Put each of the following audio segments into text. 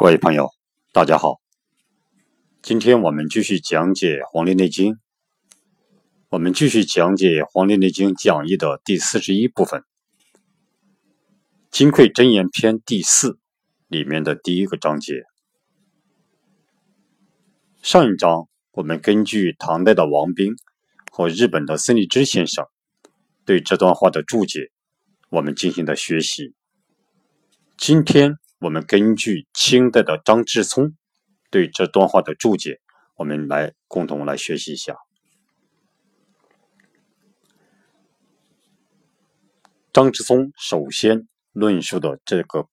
各位朋友，大家好。今天我们继续讲解《黄帝内经》，我们继续讲解《黄帝内经讲义》的第四十一部分《金匮真言篇》第四里面的第一个章节。上一章我们根据唐代的王冰和日本的孙立之先生对这段话的注解，我们进行的学习。今天。我们根据清代的张之聪对这段话的注解，我们来共同来学习一下。张之聪首先论述的这个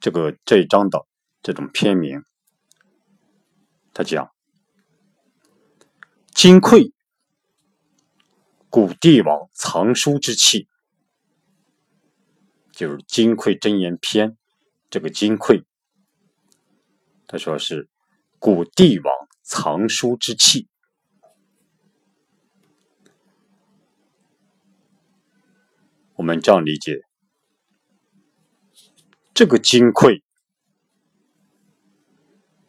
这个这一章的这种篇名，他讲：金匮，古帝王藏书之器，就是《金匮真言篇》。这个金匮，他说是古帝王藏书之器。我们这样理解，这个金匮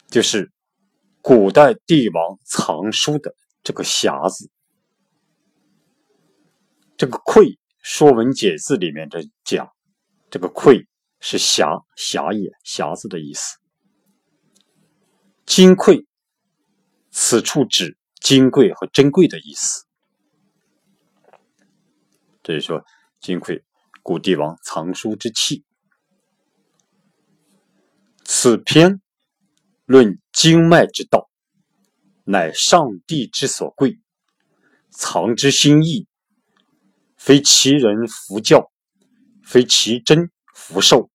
就是古代帝王藏书的这个匣子。这个“匮”《说文解字》里面的讲，这个“匮”。是匣匣也匣子的意思。金匮，此处指金贵和珍贵的意思。这是说金匮，古帝王藏书之器。此篇论经脉之道，乃上帝之所贵，藏之心意，非其人弗教，非其真弗受。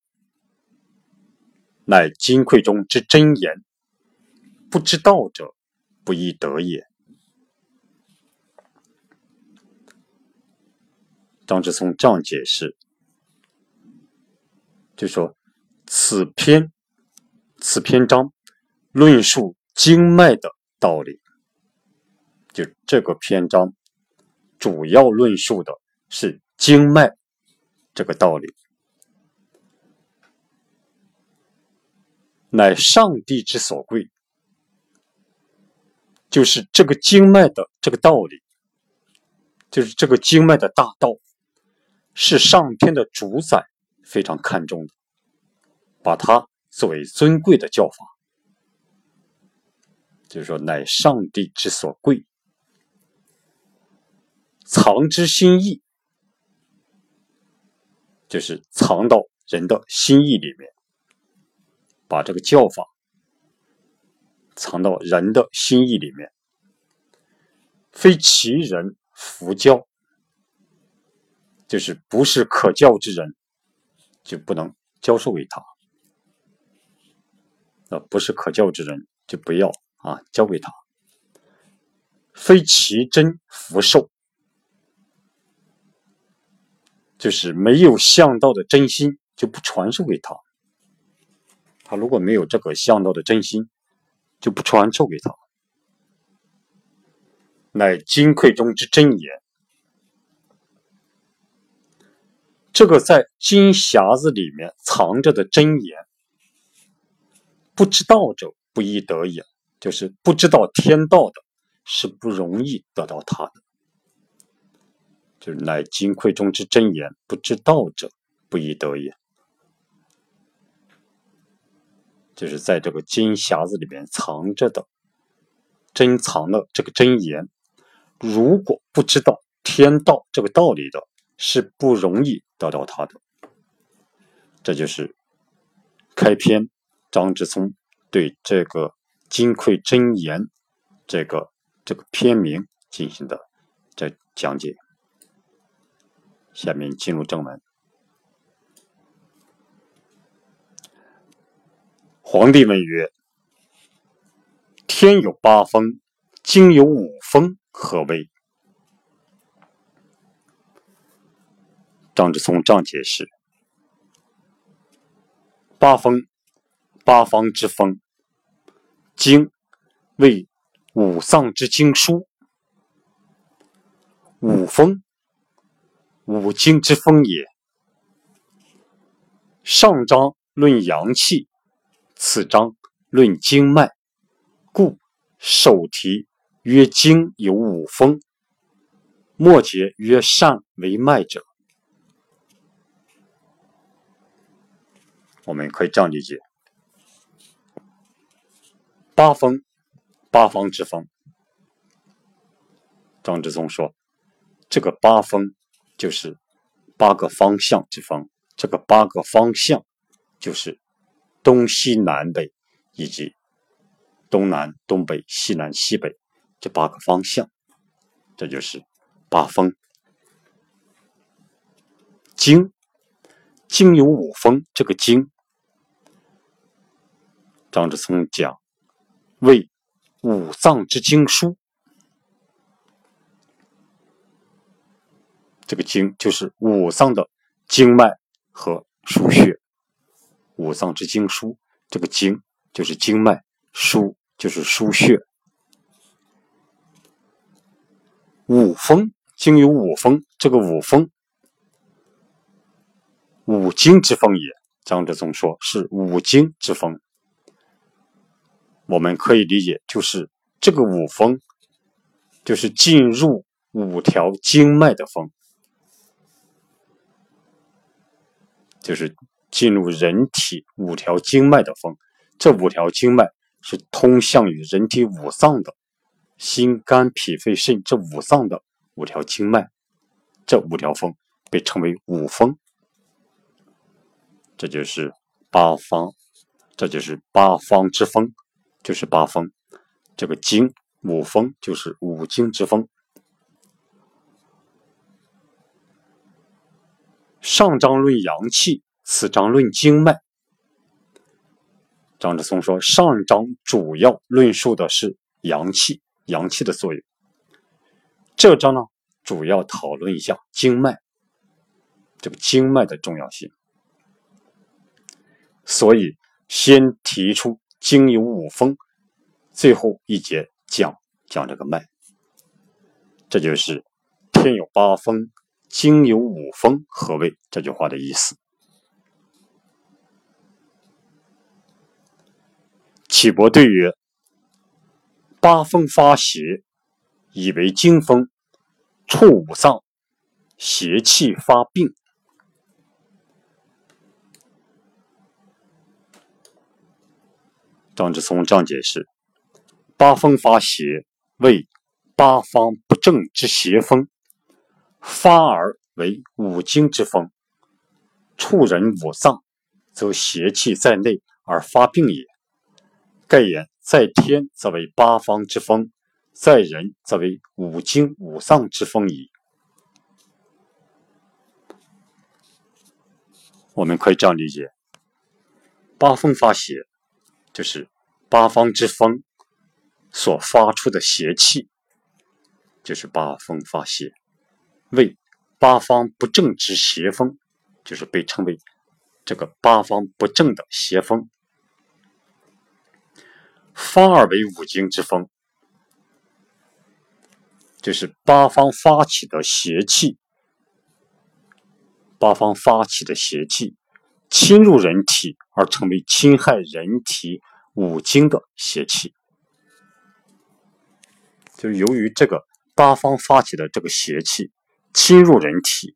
乃金匮中之真言，不知道者不亦得也。张之聪这样解释，就说此篇此篇章论述经脉的道理，就这个篇章主要论述的是经脉这个道理。乃上帝之所贵，就是这个经脉的这个道理，就是这个经脉的大道，是上天的主宰非常看重的，把它作为尊贵的教法，就是说乃上帝之所贵，藏之心意，就是藏到人的心意里面。把这个教法藏到人的心意里面，非其人弗教，就是不是可教之人，就不能教授给他。啊，不是可教之人，就不要啊教给他。非其真福寿，就是没有向道的真心，就不传授给他。他如果没有这个向道的真心，就不传授给他。乃金匮中之真言，这个在金匣子里面藏着的真言，不知道者不易得也。就是不知道天道的，是不容易得到他的。就是乃金匮中之真言，不知道者不易得也。就是在这个金匣子里面藏着的，珍藏的这个真言，如果不知道天道这个道理的，是不容易得到它的。这就是开篇张之聪对这个金匮真言这个这个篇名进行的这讲解。下面进入正文。皇帝问曰：“天有八风，经有五风，何谓？”张之聪这样解释：“八风，八方之风；经，为五脏之经书；五风，五经之风也。上章论阳气。”此章论经脉，故首题曰经有五风，末节曰善为脉者。我们可以这样理解：八风，八方之风。张之松说，这个八风就是八个方向之风，这个八个方向就是。东西南北以及东南东北西南西北这八个方向，这就是八风。经经有五风，这个经，张志聪讲为五脏之经书，这个经就是五脏的经脉和腧穴。五脏之经书，这个经就是经脉，腧就是腧穴。五风经有五风，这个五风，五经之风也。张之宗说是五经之风，我们可以理解就是这个五风，就是进入五条经脉的风，就是。进入人体五条经脉的风，这五条经脉是通向于人体五脏的，心、肝、脾、肺、肾这五脏的五条经脉，这五条风被称为五风。这就是八方，这就是八方之风，就是八风。这个经五风就是五经之风。上章论阳气。此章论经脉，张志松说：“上章主要论述的是阳气，阳气的作用。这章呢，主要讨论一下经脉，这个经脉的重要性。所以先提出经有五风，最后一节讲讲这个脉。这就是天有八风，经有五风，何谓这句话的意思？”岐伯对曰：“八风发邪，以为经风，触五脏，邪气发病。”张志松这样解释：“八风发邪，为八方不正之邪风，发而为五经之风，触人五脏，则邪气在内而发病也。”盖言在天则为八方之风，在人则为五经五脏之风矣。我们可以这样理解：八风发邪，就是八方之风所发出的邪气，就是八风发邪；为八方不正之邪风，就是被称为这个八方不正的邪风。发而为五经之风，就是八方发起的邪气，八方发起的邪气侵入人体而成为侵害人体五经的邪气，就由于这个八方发起的这个邪气侵入人体，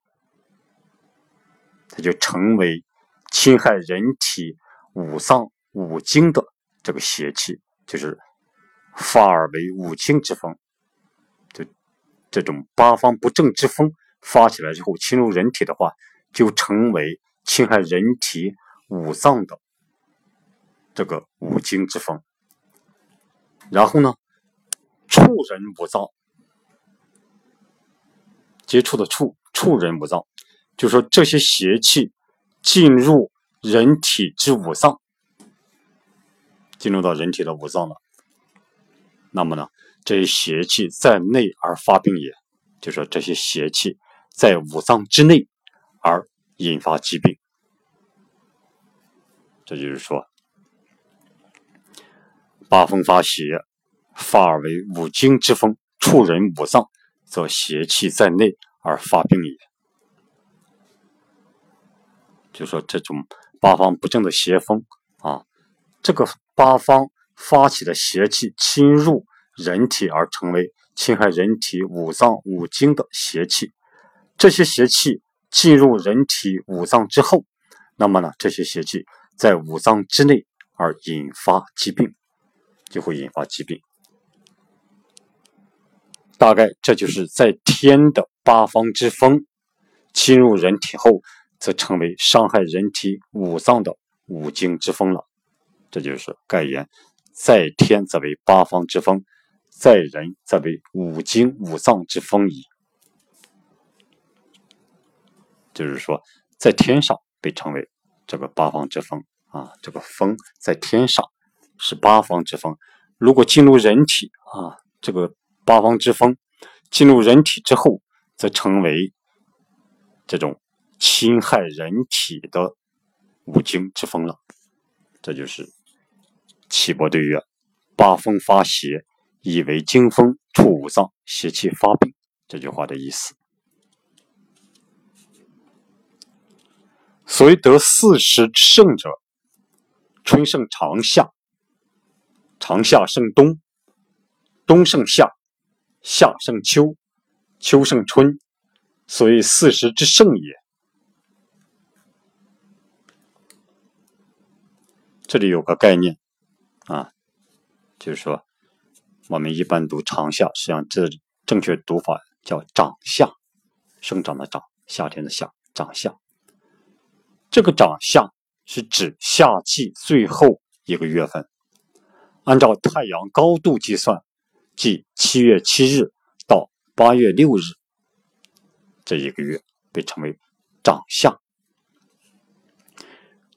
它就成为侵害人体五脏五经的这个邪气。就是发而为五经之风，就这种八方不正之风发起来之后侵入人体的话，就成为侵害人体五脏的这个五经之风。然后呢，触人五脏，接触的触，触人五脏，就说这些邪气进入人体之五脏。进入到人体的五脏了，那么呢，这些邪气在内而发病也，就说这些邪气在五脏之内而引发疾病。这就是说，八风发邪，发而为五经之风，触人五脏，则邪气在内而发病也。就说这种八方不正的邪风啊。这个八方发起的邪气侵入人体，而成为侵害人体五脏五经的邪气。这些邪气进入人体五脏之后，那么呢，这些邪气在五脏之内而引发疾病，就会引发疾病。大概这就是在天的八方之风侵入人体后，则成为伤害人体五脏的五经之风了。这就是盖言：在天则为八方之风，在人则为五经五脏之风矣。就是说，在天上被称为这个八方之风啊，这个风在天上是八方之风。如果进入人体啊，这个八方之风进入人体之后，则成为这种侵害人体的五经之风了。这就是岐伯对曰：“八风发邪，以为经风触五脏，邪气发病。”这句话的意思。所以得四时之盛者，春盛长夏，长夏盛冬，冬盛夏，夏盛秋，秋盛春，所以四时之盛也。这里有个概念啊，就是说，我们一般读长夏，实际上这正确读法叫长夏，生长的长，夏天的夏，长夏。这个长夏是指夏季最后一个月份，按照太阳高度计算，即七月七日到八月六日这一个月被称为长夏。《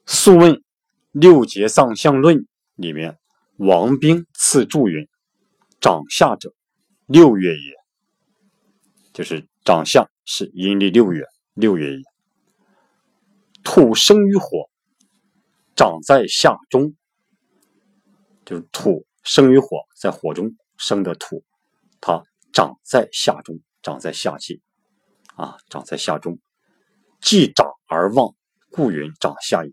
素问·六节藏象论》里面，王冰赐注云：“长夏者，六月也。”就是长夏是阴历六月，六月也。土生于火，长在夏中，就是土生于火，在火中生的土，它长在夏中，长在夏季，啊，长在夏中，既长而旺，故云长夏也。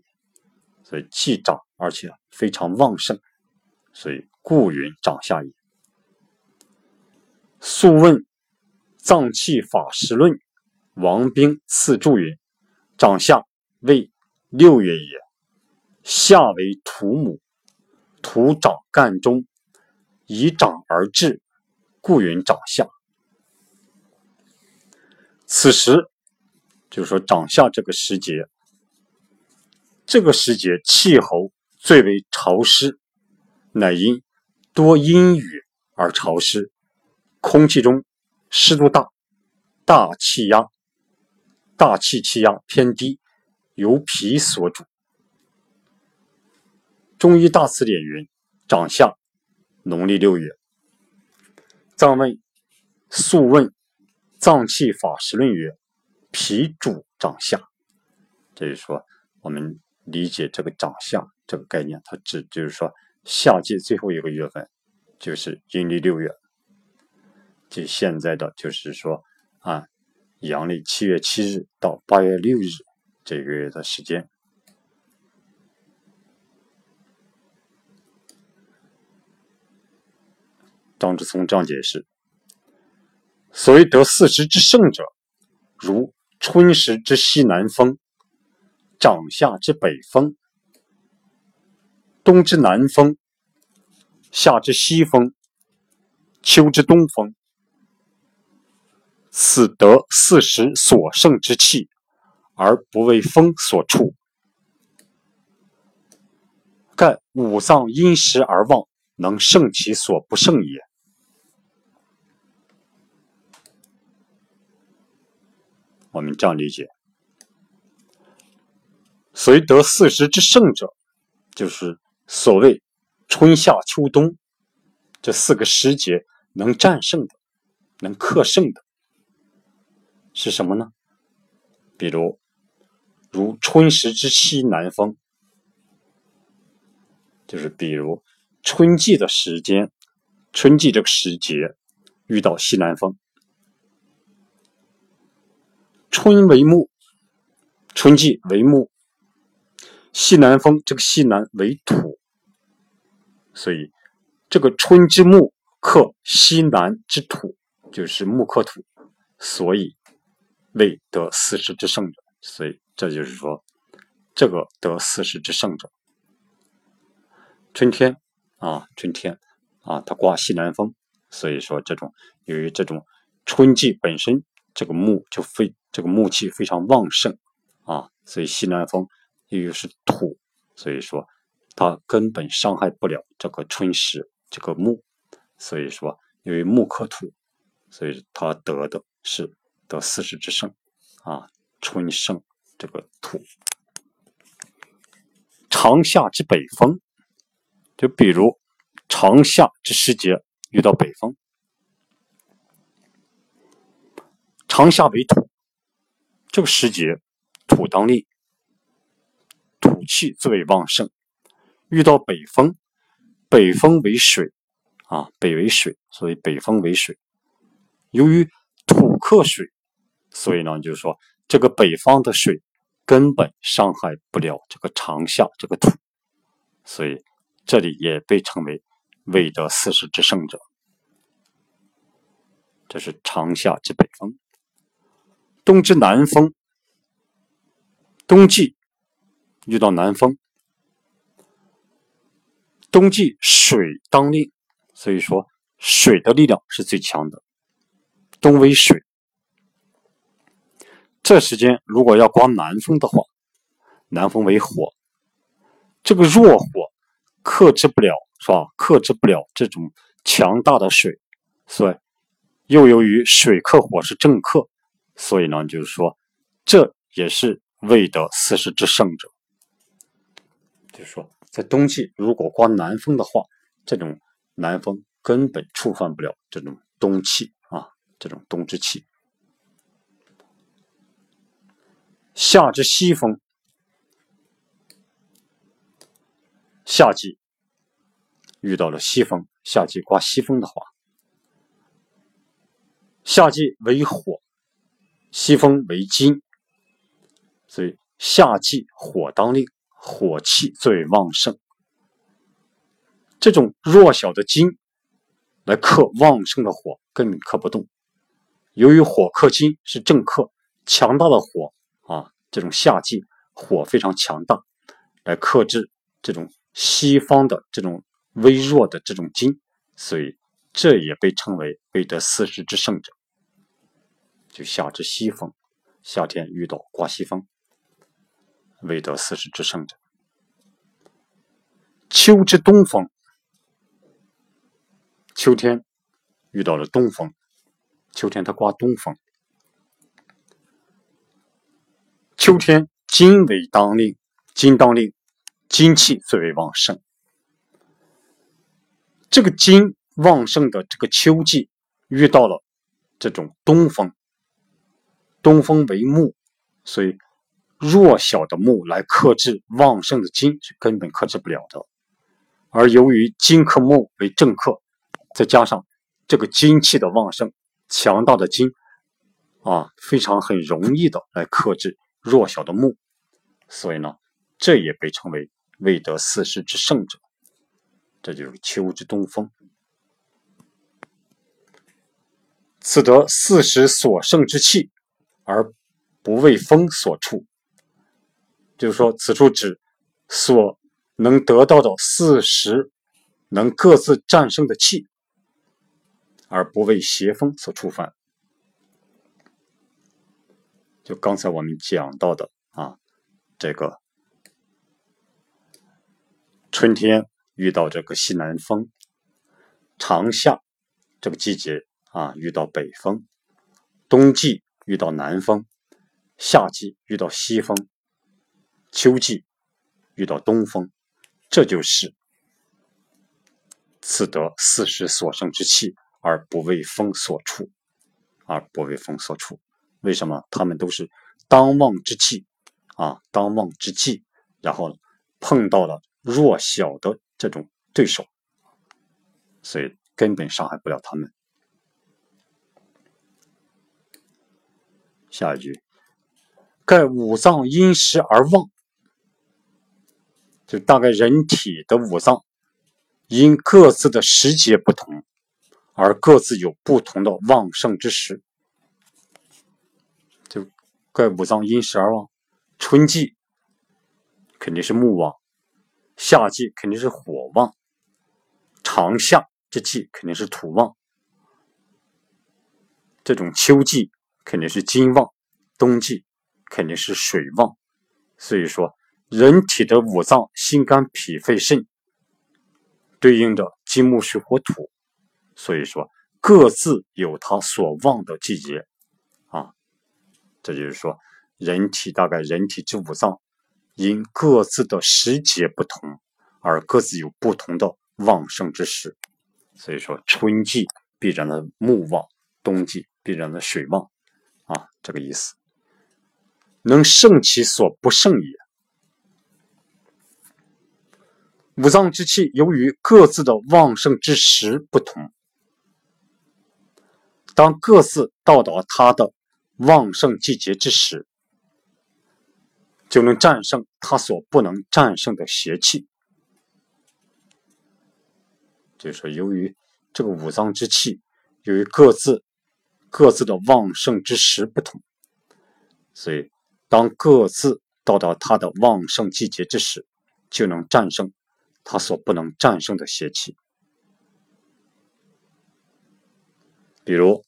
所以既长而且非常旺盛，所以故云长夏也。素问脏器法师论，王冰赐注云：长夏。为六月也，夏为土母，土长干中，以长而至，故云长夏。此时就是说长夏这个时节，这个时节气候最为潮湿，乃因多阴雨而潮湿，空气中湿度大，大气压，大气气压偏低。由脾所主。中医大词典云：“长夏，农历六月。”藏问《素问·脏器法实论》曰：“脾主长夏。”这就是说，我们理解这个长夏这个概念，它指就是说夏季最后一个月份，就是阴历六月，即现在的就是说啊，阳历七月七日到八月六日。这个月的时间，张之聪这样解释：所谓得四时之盛者，如春时之西南风，长夏之北风，冬之南风，夏之西风，秋之东风，此得四时所盛之气。而不为风所触，盖五脏因时而旺，能胜其所不胜也。我们这样理解：随得四时之盛者，就是所谓春夏秋冬这四个时节能战胜的、能克胜的，是什么呢？比如。如春时之西南风，就是比如春季的时间，春季这个时节遇到西南风。春为木，春季为木，西南风这个西南为土，所以这个春之木克西南之土，就是木克土，所以未得四时之盛者。所以这就是说，这个得四时之盛者，春天啊，春天啊，它刮西南风，所以说这种由于这种春季本身这个木就非这个木气非常旺盛啊，所以西南风由于是土，所以说它根本伤害不了这个春时这个木，所以说因为木克土，所以它得的是得四时之盛啊。春盛这个土，长夏之北风，就比如长夏之时节遇到北风，长夏为土，这个时节土当令，土气最为旺盛，遇到北风，北风为水啊，北为水，所以北风为水，由于土克水，所以呢，就是说。这个北方的水根本伤害不了这个长夏这个土，所以这里也被称为未得四时之盛者。这是长夏之北风。冬之南风，冬季遇到南风，冬季水当令，所以说水的力量是最强的。冬为水。这时间如果要刮南风的话，南风为火，这个弱火克制不了，是吧？克制不了这种强大的水，所以又由于水克火是正克，所以呢，就是说这也是未得四时之盛者。就是说，在冬季如果刮南风的话，这种南风根本触犯不了这种冬气啊，这种冬之气。夏之西风，夏季遇到了西风，夏季刮西风的话，夏季为火，西风为金，所以夏季火当令，火气最旺盛。这种弱小的金来克旺盛的火，根本克不动。由于火克金是正克，强大的火。啊，这种夏季火非常强大，来克制这种西方的这种微弱的这种金，所以这也被称为未得四时之盛者。就夏之西风，夏天遇到刮西风，未得四时之盛者。秋之东风，秋天遇到了东风，秋天它刮东风。秋天金为当令，金当令，金气最为旺盛。这个金旺盛的这个秋季，遇到了这种东风，东风为木，所以弱小的木来克制旺盛的金是根本克制不了的。而由于金克木为正克，再加上这个金气的旺盛，强大的金啊，非常很容易的来克制。弱小的木，所以呢，这也被称为未得四时之盛者。这就是秋之东风。此得四时所盛之气，而不为风所处。就是说，此处指所能得到的四时能各自战胜的气，而不为邪风所触犯。就刚才我们讲到的啊，这个春天遇到这个西南风，长夏这个季节啊遇到北风，冬季遇到南风，夏季遇到西风，秋季遇到东风，这就是此得四时所生之气，而不为风所处，而不为风所处。为什么他们都是当旺之气啊？当旺之气，然后碰到了弱小的这种对手，所以根本伤害不了他们。下一句，盖五脏因时而旺，就大概人体的五脏因各自的时节不同，而各自有不同的旺盛之时。就怪五脏因时而旺，春季肯定是木旺，夏季肯定是火旺，长夏之季肯定是土旺，这种秋季肯定是金旺，冬季肯定是水旺。所以说，人体的五脏，心肝脾肺肾。对应着金木水火土，所以说各自有它所旺的季节啊。这就是说，人体大概人体之五脏因各自的时节不同，而各自有不同的旺盛之时。所以说，春季必然的木旺，冬季必然的水旺啊，这个意思。能胜其所不胜也。五脏之气由于各自的旺盛之时不同，当各自到达它的旺盛季节之时，就能战胜它所不能战胜的邪气。就是说，由于这个五脏之气，由于各自各自的旺盛之时不同，所以当各自到达它的旺盛季节之时，就能战胜。他所不能战胜的邪气，比如，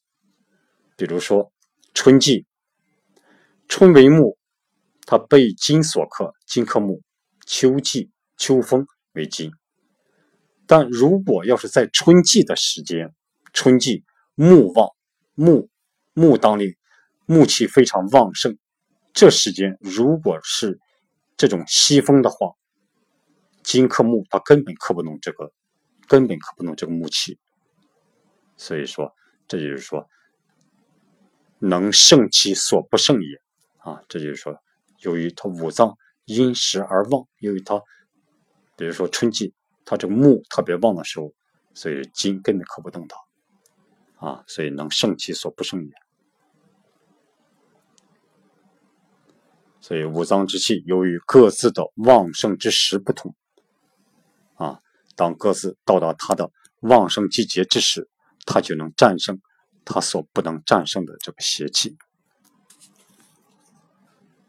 比如说春季，春为木，它被金所克，金克木；秋季，秋风为金。但如果要是在春季的时间，春季木旺，木木当令，木气非常旺盛，这时间如果是这种西风的话。金克木，它根本克不动这个，根本克不动这个木气。所以说，这就是说，能胜其所不胜也啊！这就是说，由于它五脏因时而旺，由于它，比如说春季，它这个木特别旺的时候，所以金根本克不动它啊！所以能胜其所不胜也。所以五脏之气由于各自的旺盛之时不同。啊，当各自到达它的旺盛季节之时，它就能战胜它所不能战胜的这个邪气。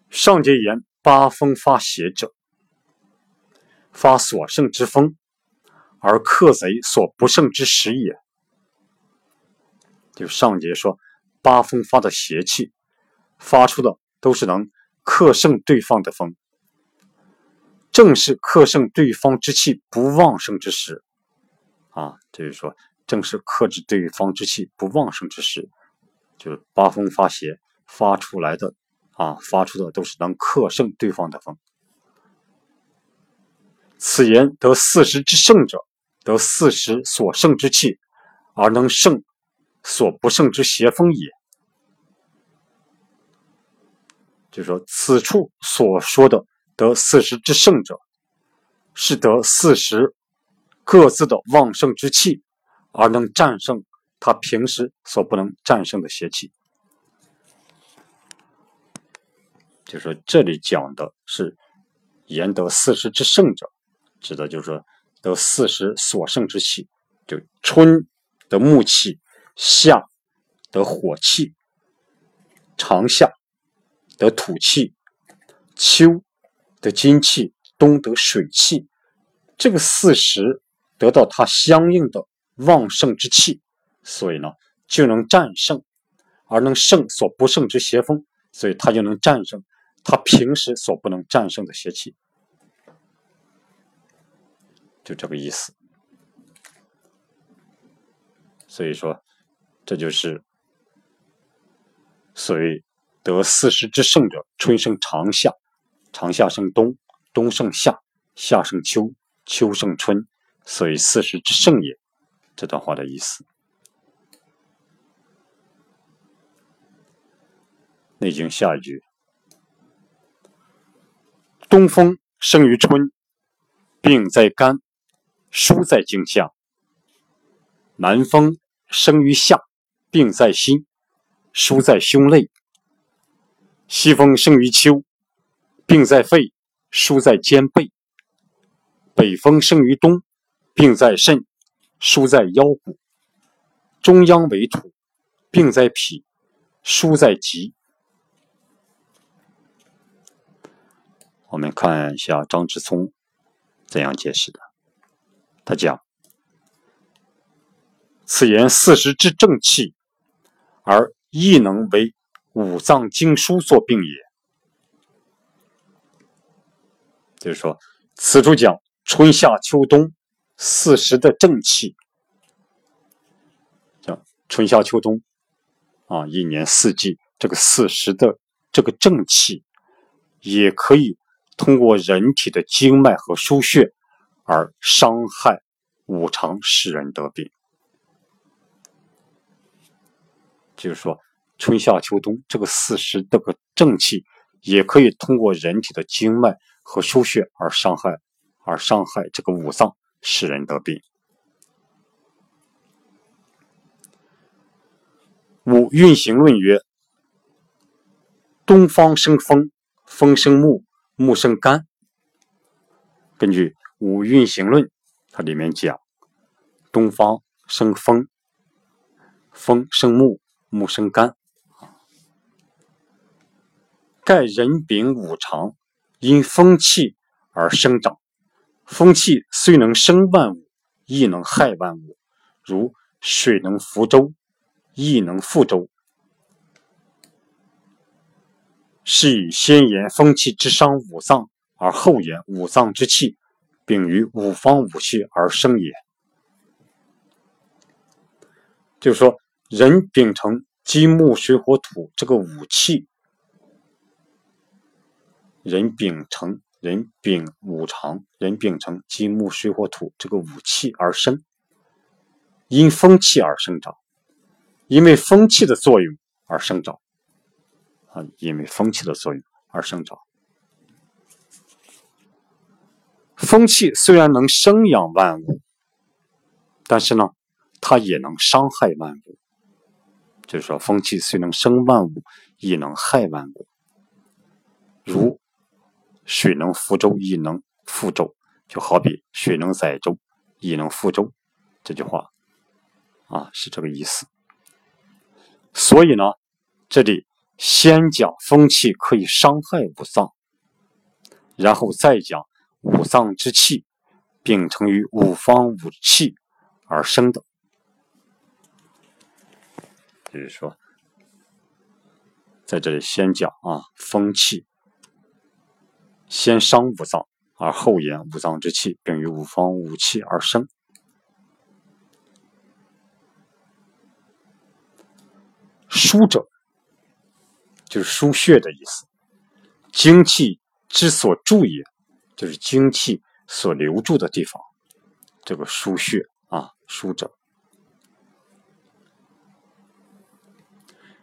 上节言八风发邪者，发所胜之风，而克贼所不胜之时也。就上节说，八风发的邪气，发出的都是能克胜对方的风。正是克胜对方之气不旺盛之时，啊，就是说，正是克制对方之气不旺盛之时，就是八风发邪发出来的，啊，发出的都是能克胜对方的风。此言得四时之胜者，得四时所胜之气，而能胜所不胜之邪风也。就是说，此处所说的。得四时之盛者，是得四时各自的旺盛之气，而能战胜他平时所不能战胜的邪气。就说这里讲的是言得四时之盛者，指的就是说得四时所盛之气，就春得木气，夏得火气，长夏得土气，秋。的金气，冬得水气，这个四时得到它相应的旺盛之气，所以呢就能战胜，而能胜所不胜之邪风，所以它就能战胜它平时所不能战胜的邪气，就这个意思。所以说，这就是所谓得四时之胜者，春生长夏。长夏胜冬，冬胜夏，夏胜秋，秋胜春，所以四时之盛也。这段话的意思。内经下一句：东风生于春，病在肝，疏在经下；南风生于夏，病在心，疏在胸肋；西风生于秋。病在肺，疏在肩背；北风生于冬，病在肾，疏在腰骨；中央为土，病在脾，疏在脊。我们看一下张之聪怎样解释的。他讲：“此言四时之正气，而亦能为五脏经书所病也。”就是说，此处讲春夏秋冬四时的正气，叫春夏秋冬啊，一年四季这个四时的这个正气，也可以。通过人体的经脉和输血而伤害五常，使人得病。就是说，春夏秋冬这个四时这个正气，也可以通过人体的经脉和输血而伤害，而伤害这个五脏，使人得病。五运行论曰：东方生风，风生木。木生肝。根据《五运行论》，它里面讲：东方生风，风生木，木生肝。盖人禀五常，因风气而生长。风气虽能生万物，亦能害万物。如水能覆舟，亦能覆舟。是以先言风气之伤五脏，而后言五脏之气禀于五方五气而生也。就是说，人秉承金木水火土这个五气，人秉承人秉五常，人秉承金木水火土这个五气而生，因风气而生长，因为风气的作用而生长。啊因为风气的作用而生长。风气虽然能生养万物，但是呢，它也能伤害万物。就是说，风气虽能生万物，亦能害万物。如水能覆舟，亦能覆舟，就好比水能载舟，亦能覆舟。这句话啊，是这个意思。所以呢，这里。先讲风气可以伤害五脏，然后再讲五脏之气秉承于五方五气而生的。就是说，在这里先讲啊，风气先伤五脏，而后言五脏之气并于五方五气而生。疏者。就是输血的意思，精气之所注也，就是精气所留住的地方。这个输血啊，输者。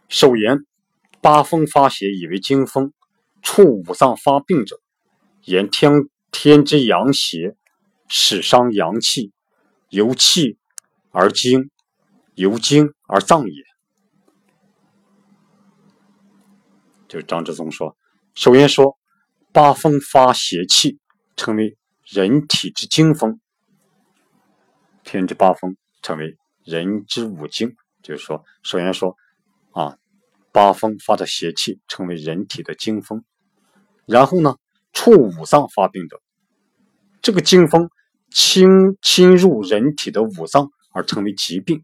首言八风发邪，以为惊风，触五脏发病者，言天天之阳邪，使伤阳气，由气而精，由精而脏也。就是张之宗说，首先说八风发邪气，成为人体之精风；天之八风成为人之五经。就是说，首先说啊，八风发的邪气成为人体的经风，然后呢，触五脏发病的这个经风侵侵入人体的五脏而成为疾病。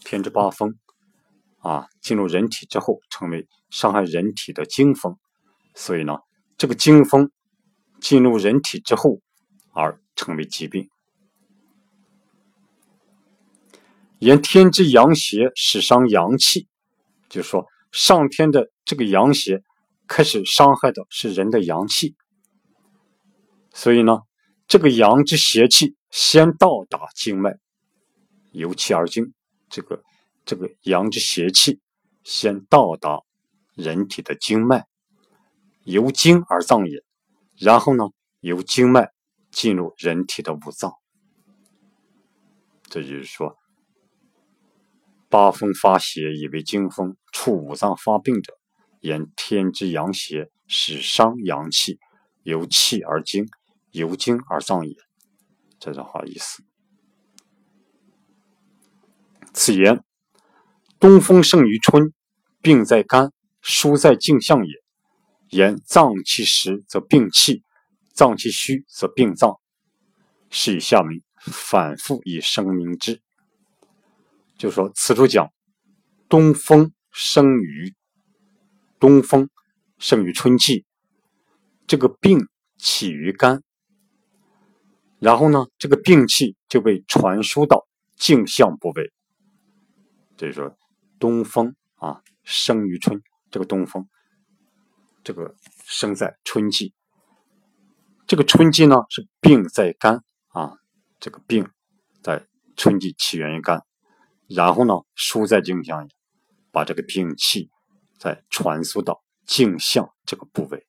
天之八风。啊，进入人体之后，成为伤害人体的经风，所以呢，这个经风进入人体之后，而成为疾病。言天之阳邪使伤阳气，就是说上天的这个阳邪开始伤害的是人的阳气，所以呢，这个阳之邪气先到达经脉，由气而经，这个。这个阳之邪气先到达人体的经脉，由经而脏也。然后呢，由经脉进入人体的五脏。这就是说，八风发邪，以为经风，触五脏发病者，言天之阳邪，使伤阳气，由气而精，由精而脏也。这段话意思。此言，东风生于春，病在肝，疏在镜像也。言脏气实则病气，脏气虚则病脏。是以下文反复以生明之。就说此处讲，东风生于东风，生于春季，这个病起于肝，然后呢，这个病气就被传输到镜像部位。所以说，东风啊，生于春，这个东风，这个生在春季，这个春季呢是病在肝啊，这个病在春季起源于肝。然后呢，输在镜像，把这个病气再传输到镜像这个部位，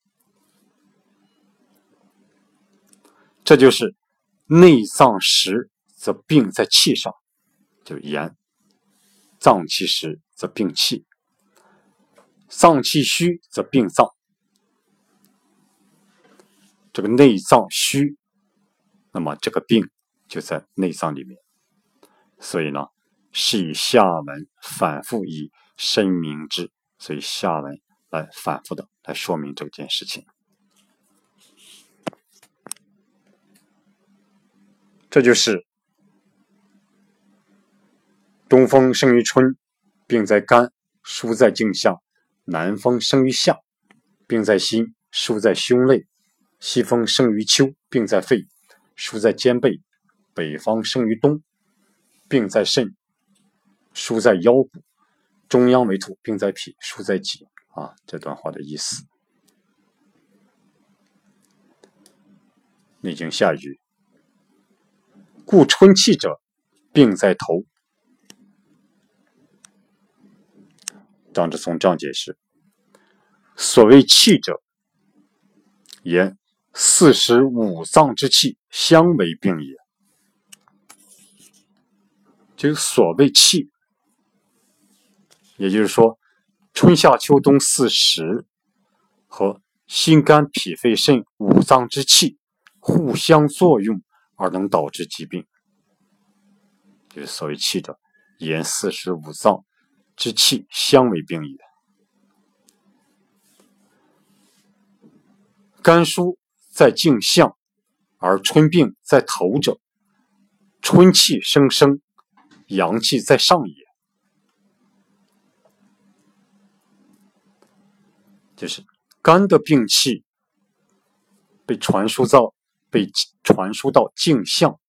这就是内脏实则病在气上，就是言脏气实则病气，脏气虚则病脏。这个内脏虚，那么这个病就在内脏里面，所以呢。是以下文反复以申明之，所以下文来反复的来说明这件事情。这就是东风生于春，病在肝，疏在颈项；南风生于夏，病在心，疏在胸肋；西风生于秋，病在肺，疏在肩背；北方生于冬，病在肾。疏在腰骨，中央为土，病在脾，疏在己。啊，这段话的意思。内经下一句，故春气者，病在头。张之聪这样解释：所谓气者，言四时五脏之气相为病也。就所谓气。也就是说，春夏秋冬四时和心肝脾肺肾五脏之气互相作用，而能导致疾病，就是所谓气者，言四时五脏之气相为病也。肝疏在颈项，而春病在头者，春气生生，阳气在上也。就是肝的病气被传输到被传输到颈项，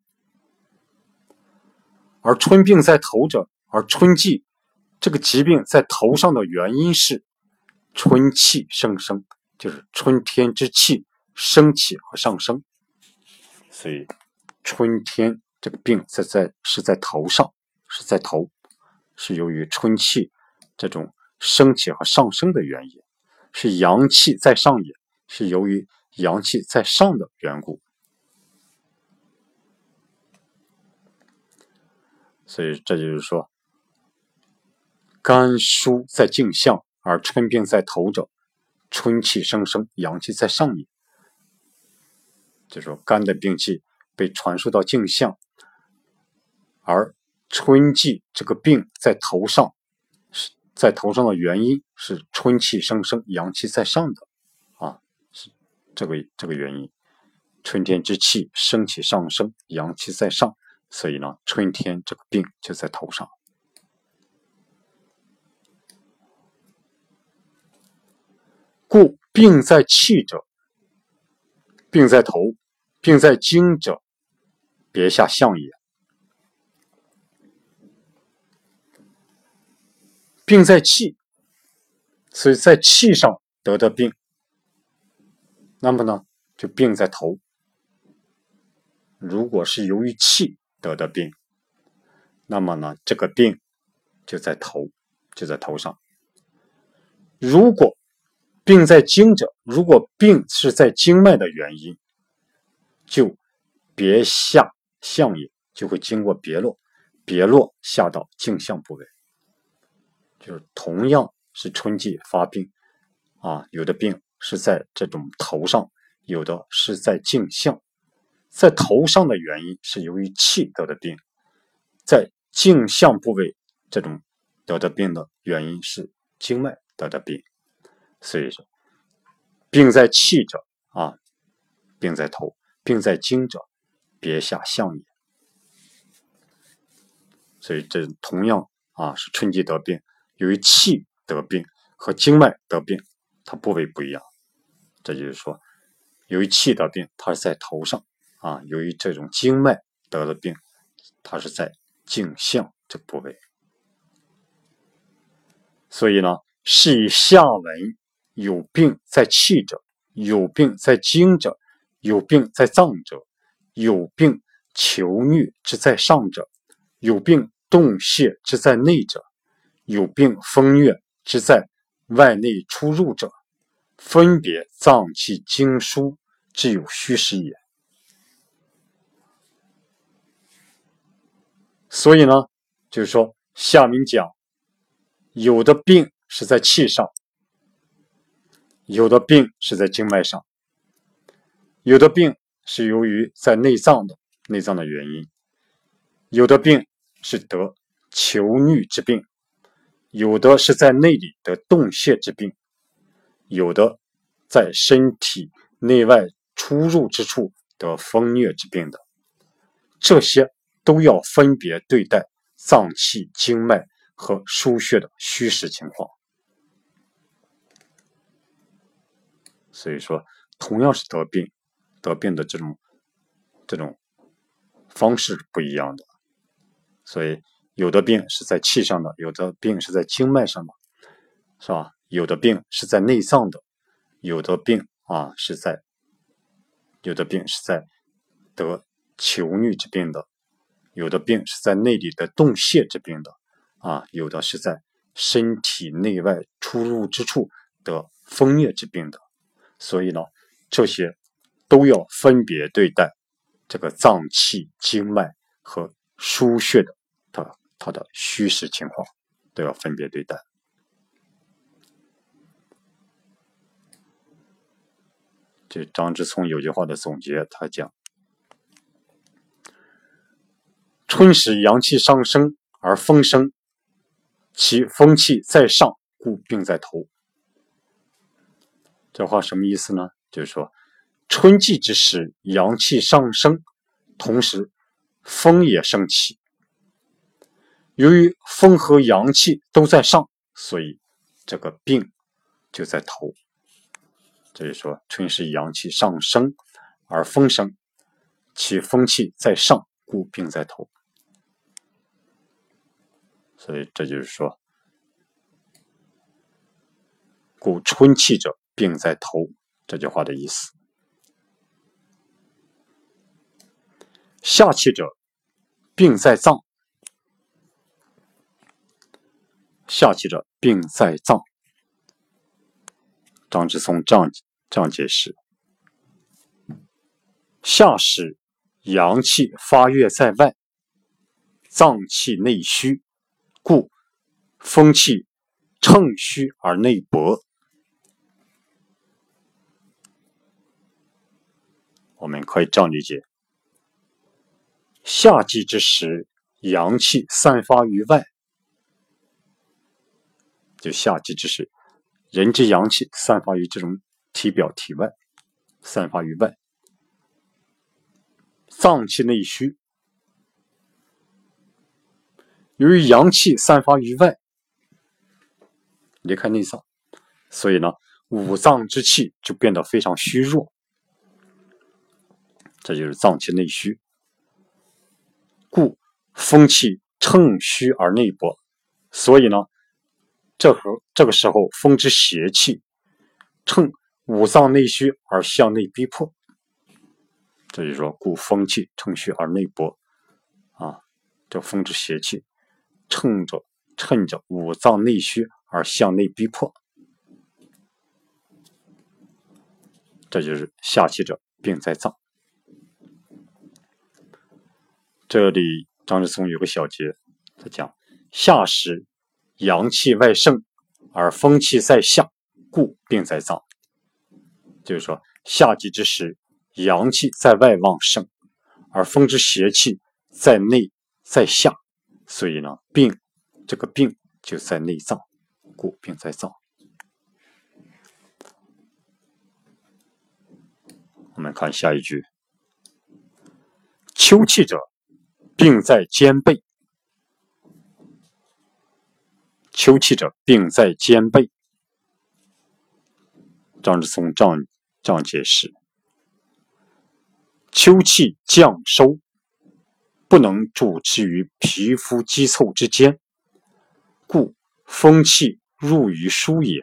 而春病在头者，而春季这个疾病在头上的原因是春气生生，就是春天之气升起和上升，所以春天这个病在在是在头上，是在头，是由于春气这种升起和上升的原因。是阳气在上也，是由于阳气在上的缘故，所以这就是说，肝疏在颈项，而春病在头者，春气生生，阳气在上也。就说肝的病气被传输到颈项，而春季这个病在头上。在头上的原因是春气生生，阳气在上的，啊，是这个这个原因。春天之气升起上升，阳气在上，所以呢，春天这个病就在头上。故病在气者，病在头，病在经者，别下象也。病在气，所以在气上得的病，那么呢，就病在头。如果是由于气得的病，那么呢，这个病就在头，就在头上。如果病在经者，如果病是在经脉的原因，就别下项也，就会经过别络，别络下到颈项部位。就是同样是春季发病，啊，有的病是在这种头上，有的是在颈项，在头上的原因是由于气得的病，在颈项部位这种得的病的原因是经脉得的病，所以说，病在气者啊，病在头；病在经者，别下象也。所以这同样啊是春季得病，由于气得病和经脉得病，它部位不一样。这就是说，由于气得病，它是在头上啊；由于这种经脉得的病，它是在颈项这部位。所以呢，是以下文有病在气者，有病在经者，有病在脏者，有病求虐之在上者，有病动泄之在内者，有病风月之在外内出入者，分别脏器经枢之有虚实也。所以呢，就是说，下面讲。有的病是在气上，有的病是在经脉上，有的病是由于在内脏的内脏的原因，有的病是得求疟之病，有的是在内里得动泄之病，有的在身体内外出入之处得风疟之病的，这些都要分别对待脏器经脉。和输血的虚实情况，所以说同样是得病，得病的这种这种方式不一样的，所以有的病是在气上的，有的病是在经脉上的，是吧？有的病是在内脏的，有的病啊是在有的病是在得求疟之病的，有的病是在内里的动泄之病的。啊，有的是在身体内外出入之处得风疟之病的，所以呢，这些都要分别对待这个脏器、经脉和输血的它它的虚实情况，都要分别对待。这张之聪有句话的总结，他讲：春时阳气上升而风生。其风气在上，故病在头。这话什么意思呢？就是说，春季之时，阳气上升，同时风也升起。由于风和阳气都在上，所以这个病就在头。这就说，春是阳气上升而风生，其风气在上，故病在头。所以这就是说，故春气者病在头，这句话的意思。夏气者病在脏，夏气者病在脏。张之聪这样这样解释：夏时阳气发越在外，脏气内虚。故风气乘虚而内薄，我们可以这样理解：夏季之时，阳气散发于外，就夏季之时，人之阳气散发于这种体表体外，散发于外，脏气内虚。由于阳气散发于外，离开内脏，所以呢，五脏之气就变得非常虚弱，这就是脏气内虚。故风气乘虚而内薄，所以呢，这和这个时候风之邪气乘五脏内虚而向内逼迫，这就是说，故风气乘虚而内搏，啊，这风之邪气。趁着趁着五脏内虚而向内逼迫，这就是下气者病在脏。这里张志聪有个小节，他讲夏时阳气外盛而风气在下，故病在脏。就是说夏季之时，阳气在外旺盛，而风之邪气在内在下，所以呢，病这个病就在内脏，故病在脏。我们看下一句：秋气者，病在肩背。秋气者，病在肩背。张之松这样解释：秋气降收，不能主持于皮肤肌凑之间，故风气入于疏也。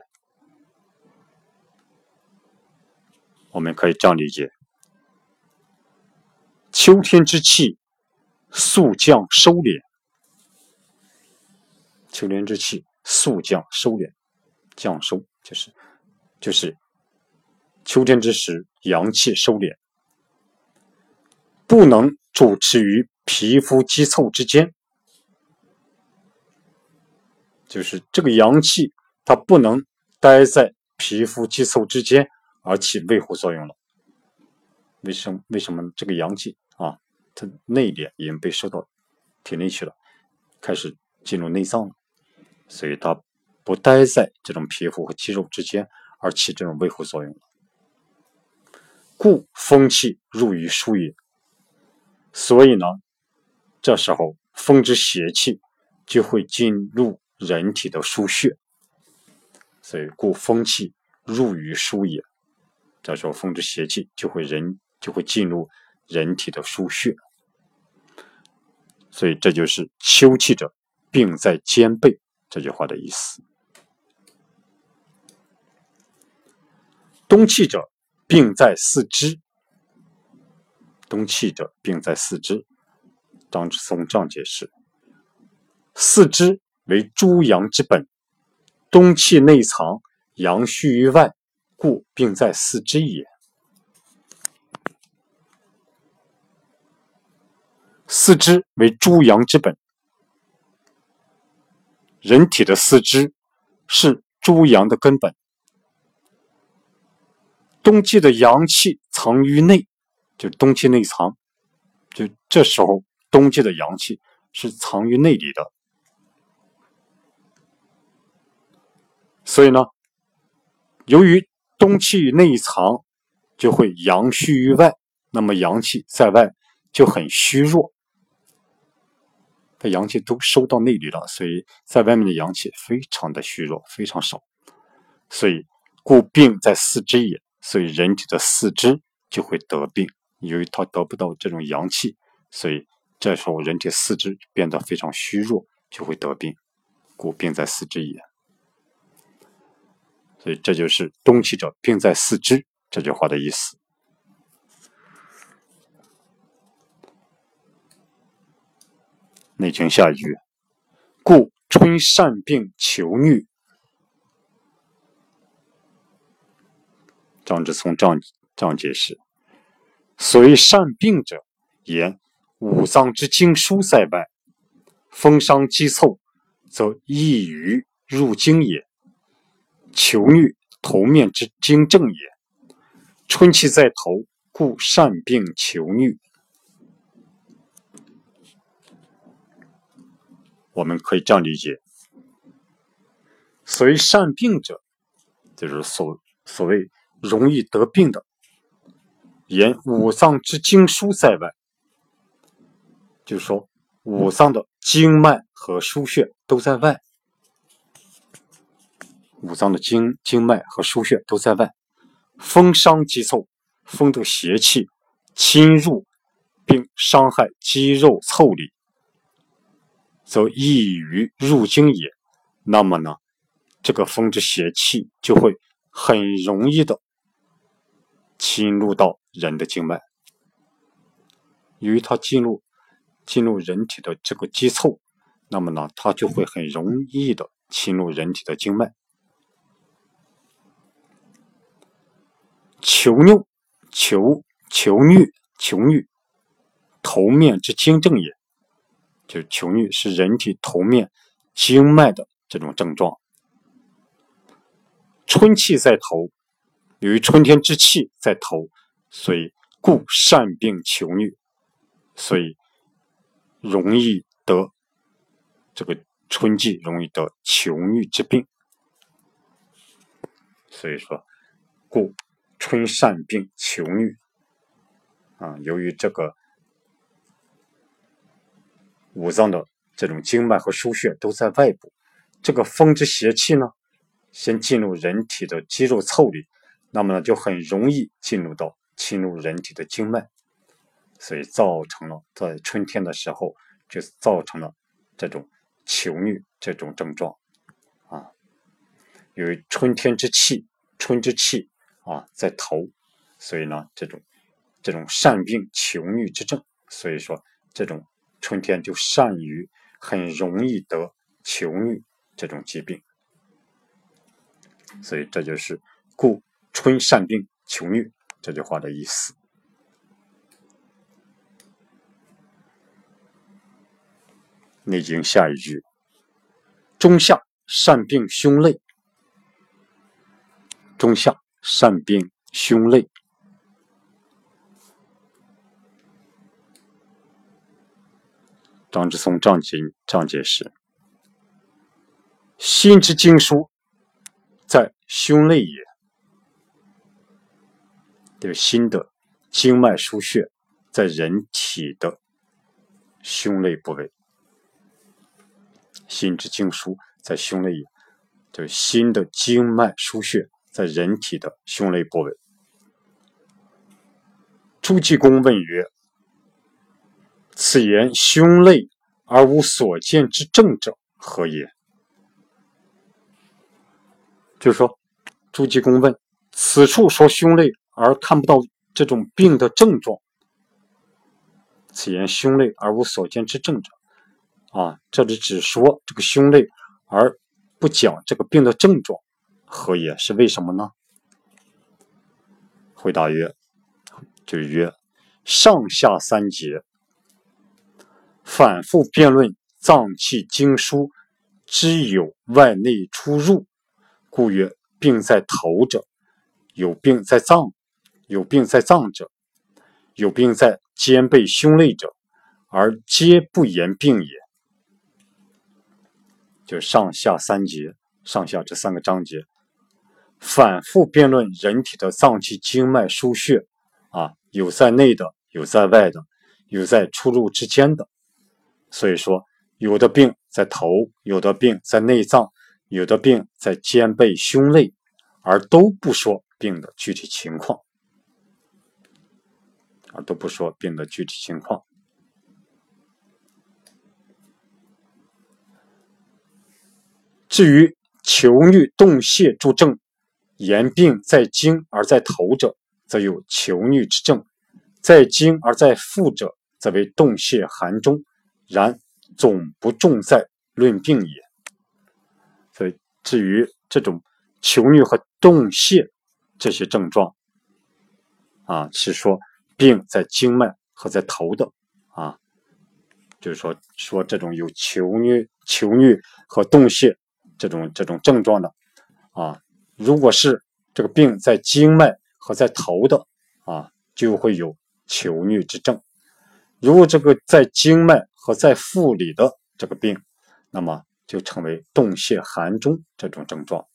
我们可以这样理解：秋天之气速降收敛。秋天之气速降收敛，降收就是就是秋天之时阳气收敛，不能主持于皮肤肌凑之间，就是这个阳气它不能待在皮肤肌凑之间而起维护作用了。为什么？为什么这个阳气啊，它内敛已经被收到体内去了，开始进入内脏了？所以它不待在这种皮肤和肌肉之间，而起这种维护作用。故风气入于疏也。所以呢，这时候风之邪气就会进入人体的腧穴。所以故风气入于疏也。这时候风之邪气就会人就会进入人体的腧穴。所以这就是秋气者，病在肩背。这句话的意思：冬气者，病在四肢。冬气者，病在四肢。张之松这样解释：四肢为诸阳之本，冬气内藏，阳虚于外，故病在四肢也。四肢为诸阳之本。人体的四肢是诸阳的根本，冬季的阳气藏于内，就冬气内藏，就这时候冬季的阳气是藏于内里的，所以呢，由于冬气内藏，就会阳虚于外，那么阳气在外就很虚弱。阳气都收到内里了，所以在外面的阳气非常的虚弱，非常少，所以故病在四肢也。所以人体的四肢就会得病，由于他得不到这种阳气，所以这时候人体四肢变得非常虚弱，就会得病，故病在四肢也。所以这就是“冬气者，病在四肢”这句话的意思。内经下一句，故春善病求疟。张之聪这样这样解释：所谓善病者，言五脏之经疏在外，风伤肌凑，则易于入经也。求疟，头面之经正也。春气在头，故善病求疟。我们可以这样理解：所谓善病者，就是所所谓容易得病的，言五脏之经疏在外，就是说五脏的经脉和腧穴都在外，五脏的经经脉和腧穴都在外，风伤肌凑，风的邪气侵入并伤害肌肉凑理。则易于入经也。那么呢，这个风之邪气就会很容易的侵入到人的经脉。由于它进入进入人体的这个肌凑，那么呢，它就会很容易的侵入人体的经脉。求疟，求求疟，求疟，头面之经正也。就是求疟是人体头面经脉的这种症状。春气在头，由于春天之气在头，所以故善病求疟。所以容易得这个春季容易得求疟之病。所以说，故春善病求疟啊，由于这个五脏的这种经脉和腧穴都在外部，这个风之邪气呢，先进入人体的肌肉腠理，那么呢就很容易进入到侵入人体的经脉，所以造成了在春天的时候就造成了这种求疟这种症状啊。由于春天之气，春之气啊在头，所以呢，这种这种善病求疟之症，所以说这种春天就善于很容易得求疟这种疾病，所以这就是故春善病求疟这句话的意思。《内经》下一句：中夏善病胸肋。中夏善病胸肋，张之松章解章解释：心之经书在胸肋也，这个心的经脉腧穴在人体的胸肋部位，心之经书在胸肋也，就是心的经脉腧穴。在人体的胸肋部位，朱济公问曰：“此言胸肋而无所见之症者，何也？”就是说，朱济公问：“此处说胸肋而看不到这种病的症状，此言胸肋而无所见之症者，啊，这里只说这个胸肋，而不讲这个病的症状。”何也？是为什么呢？回答曰：就曰上下三节，反复辩论脏器经书之有外内出入，故曰病在头者，有病在脏，有病在脏者，有病在肩背胸肋者，而皆不言病也。就上下三节，上下这三个章节。反复辩论人体的脏器经脉腧穴，啊，有在内的，有在外的，有在出入之间的。所以说，有的病在头，有的病在内脏，有的病在肩背胸肋，而都不说病的具体情况，而都不说病的具体情况。至于求疟动泻诸症。言病在经而在头者，则有求疟之症；在经而在腹者，则为动泻寒中。然总不重在论病也。所以，至于这种求疟和动泻这些症状，啊，是说病在经脉和在头的啊，就是说说这种有求疟、求疟和动泻这种这种症状的啊。如果是这个病在经脉和在头的啊，就会有求疟之症；如果这个在经脉和在腹里的这个病，那么就成为动泻寒中这种症状。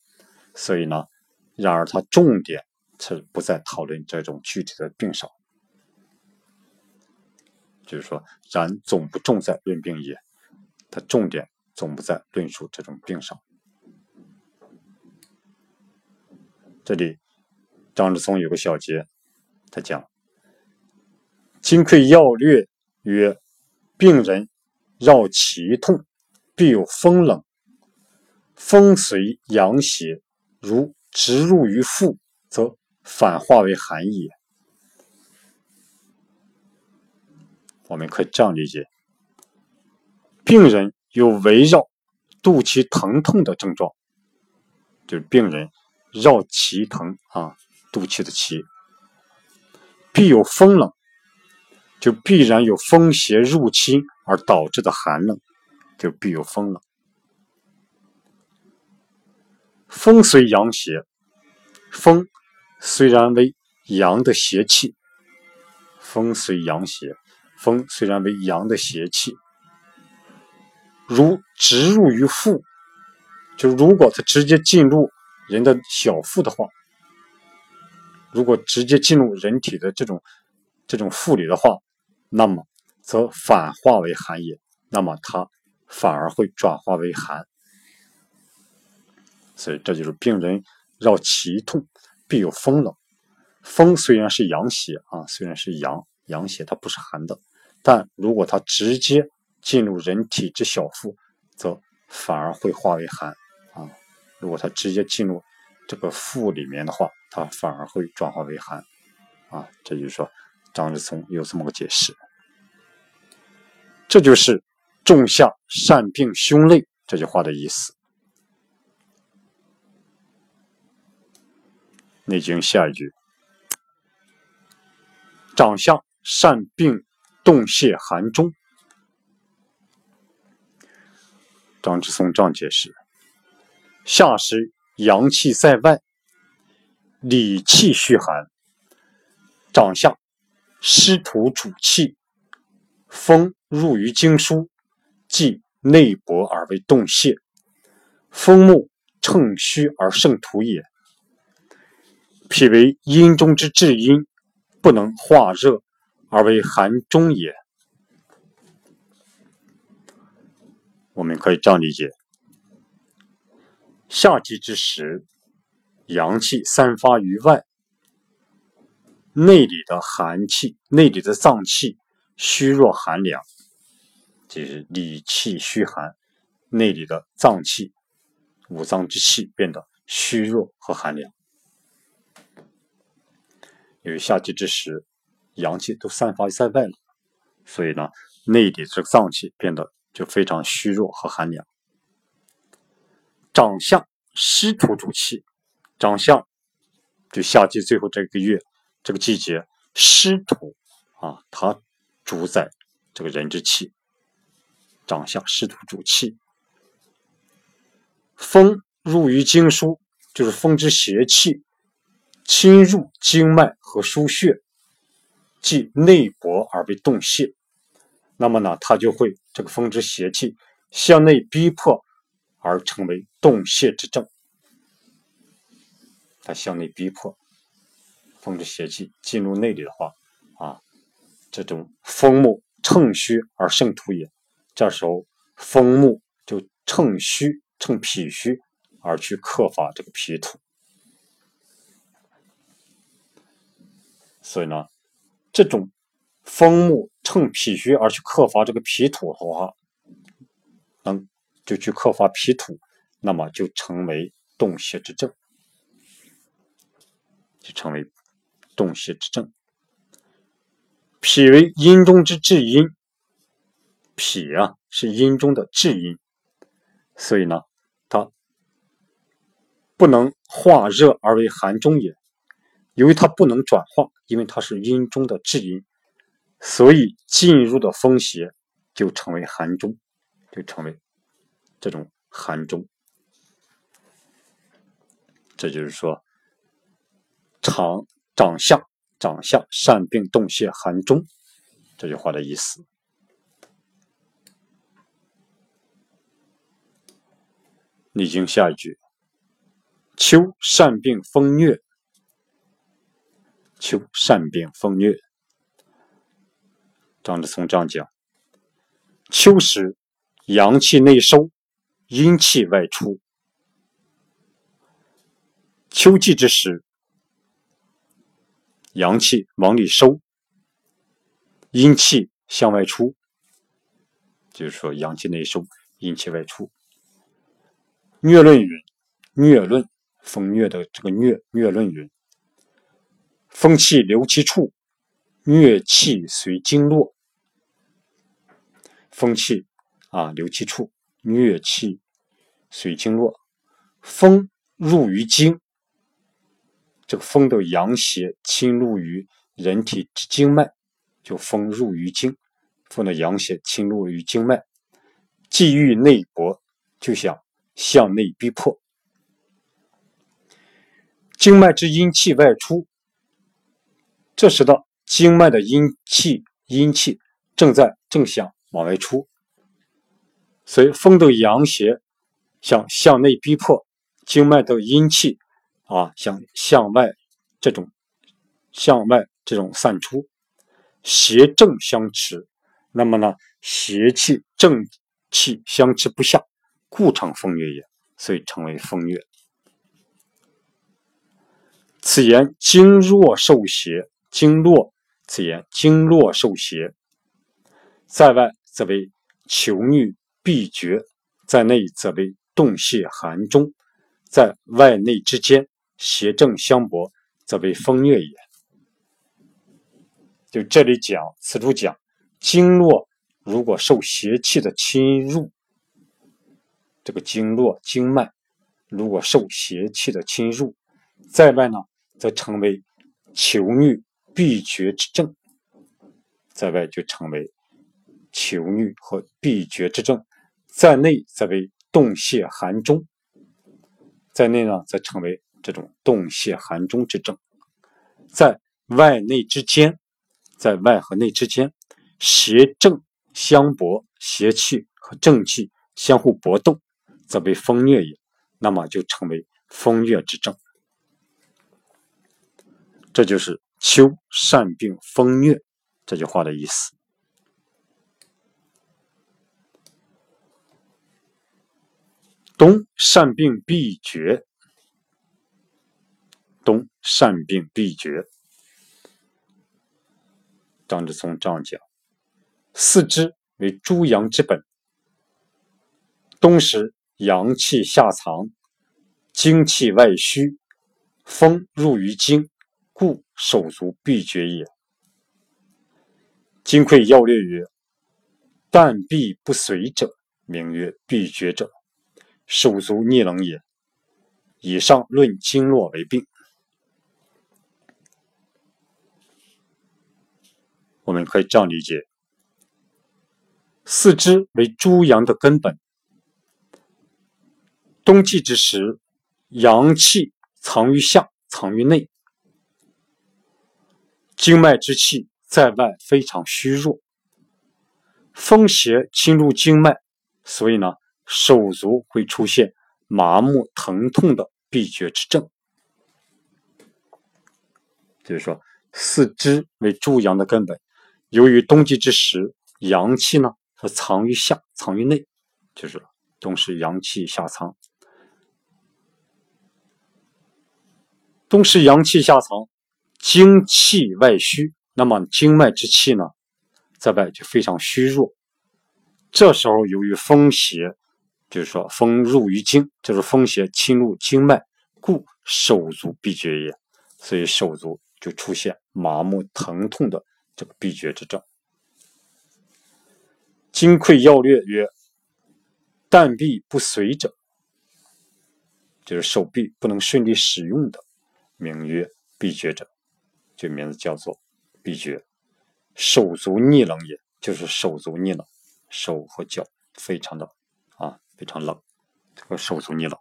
所以呢，然而它重点是不在讨论这种具体的病上，就是说，然总不重在论病也，它重点总不在论述这种病上。这里张志松有个小节，他讲：“金匮要略曰，病人绕脐痛，必有风冷，风随阳邪，如直入于腹，则反化为寒也。”我们可以这样理解：病人有围绕肚脐疼痛的症状，就是病人。绕脐疼啊，肚脐的脐，必有风冷，就必然有风邪入侵而导致的寒冷，就必有风了。风随阳邪，风虽然为阳的邪气，风随阳邪，风虽然为阳的邪气，如直入于腹，就如果它直接进入人的小腹的话，如果直接进入人体的这种这种腹里的话，那么则反化为寒也。那么它反而会转化为寒。所以这就是病人绕脐痛，必有风冷。风虽然是阳邪啊，虽然是阳阳邪，它不是寒的。但如果它直接进入人体之小腹，则反而会化为寒啊。如果它直接进入这个腹里面的话，它反而会转化为寒啊。这就是说，张之聪有这么个解释。这就是“仲夏善病胸肋”这句话的意思。《内经》下一句：“长相善病。”冻泄寒中，张之松这样解释：夏时阳气在外，里气虚寒，长夏湿土主气，风入于经书，即内薄而为动泄。风木乘虚而胜土也。脾为阴中之至阴，不能化热。而为寒中也。我们可以这样理解：夏季之时，阳气散发于外，内里的寒气、内里的脏器虚弱寒凉，就是里气虚寒，内里的脏器、五脏之气变得虚弱和寒凉。因为夏季之时。阳气都散发在外了，所以呢，内里这个脏器变得就非常虚弱和寒凉。长相湿土主气，长相就夏季最后这个月这个季节，湿土啊，它主宰这个人之气。长相湿土主气，风入于经书，就是风之邪气侵入经脉和腧穴。即内薄而被冻泄，那么呢，它就会这个风之邪气向内逼迫，而成为冻泄之症。它向内逼迫，风之邪气进入内里的话，啊，这种风木乘虚而胜土也。这时候风木就乘虚，乘脾虚而去克伐这个脾土。所以呢。这种风木乘脾虚而去克伐这个脾土的话，能就去克伐脾土，那么就成为动邪之症，就成为动邪之症。脾为阴中之至阴，脾啊是阴中的至阴，所以呢，它不能化热而为寒中也。由于它不能转化，因为它是阴中的至阴，所以进入的风邪就成为寒中，就成为这种寒中。这就是说，长长相长相善病洞泄寒中这句话的意思。逆经下一句：秋善病风虐。秋善病风虐，张志聪这样讲：秋时阳气内收，阴气外出。秋季之时，阳气往里收，阴气向外出。就是说，阳气内收，阴气外出。疟论云：疟论风疟的这个疟，疟论云。风气留其处，疟气随经络。风气啊，留其处，疟气随经络。风入于经，这个风的阳邪侵入于人体之经脉，就风入于经，风的阳邪侵入于经脉，既欲内搏，就想向内逼迫，经脉之阴气外出。这时的经脉的阴气阴气正在正向往外出，所以风的阳邪想向内逼迫，经脉的阴气啊向向外这种向外这种散出，邪正相持，那么呢邪气正气相持不下，故成风月也，所以称为风月。此言经络受邪，经络此言经络受邪，在外则为求欲必绝，在内则为动泄寒中，在外内之间邪正相搏，则为风月也。就这里讲，此处讲经络如果受邪气的侵入，这个经络经脉如果受邪气的侵入，在外呢？则成为求欲闭绝之症，在外就成为求欲和闭绝之症，在内则为动泄寒中，在内呢则成为这种动泄寒中之症，在外内之间，在外和内之间，邪正相搏，邪气和正气相互搏动，则为风月也，那么就成为风月之症。这就是“秋善病风虐”这句话的意思。冬善病必绝，冬善病必绝。张之聪这样讲：四肢为诸阳之本，冬时阳气下藏，精气外虚，风入于经。故手足必绝也。金匮要略曰：“但必不随者，名曰必绝者，手足逆冷也。”以上论经络为病。我们可以这样理解：四肢为诸阳的根本，冬季之时，阳气藏于下，藏于内。经脉之气在外非常虚弱，风邪侵入经脉，所以呢，手足会出现麻木疼痛的闭绝之症。就是说，四肢为诸阳的根本，由于冬季之时，阳气呢它藏于下，藏于内，就是冬时阳气下藏，冬时阳气下藏。精气外虚，那么经脉之气呢，在外就非常虚弱。这时候由于风邪，就是说风入于经，就是风邪侵入经脉，故手足闭绝也。所以手足就出现麻木疼痛的这个闭绝之症。金匮要略曰：“但臂不随者，就是手臂不能顺利使用的，名曰闭绝者。”这名字叫做闭绝，手足逆冷，也就是手足逆冷，手和脚非常的啊非常冷，这个手足逆冷。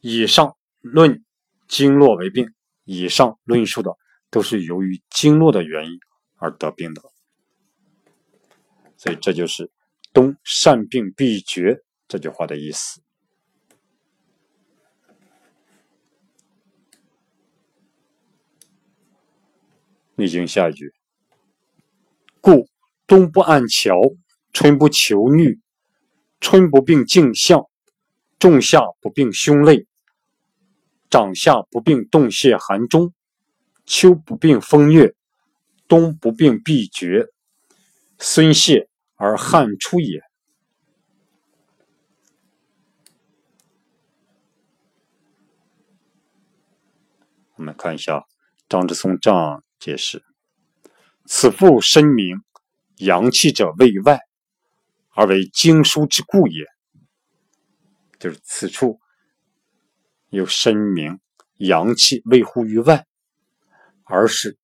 以上论经络为病，以上论述的都是由于经络的原因而得病的，所以这就是“冬善病必绝”这句话的意思。逆经下一句，故冬不按桥，春不求女，春不病颈项，仲夏不病胸肋，长夏不病动泄寒中，秋不病风月，冬不病闭绝，孙泄而汗出也。我们看一下张之松这样。解释：此复申明阳气者为外，而为经书之故也。就是此处又申明阳气未乎于外，而使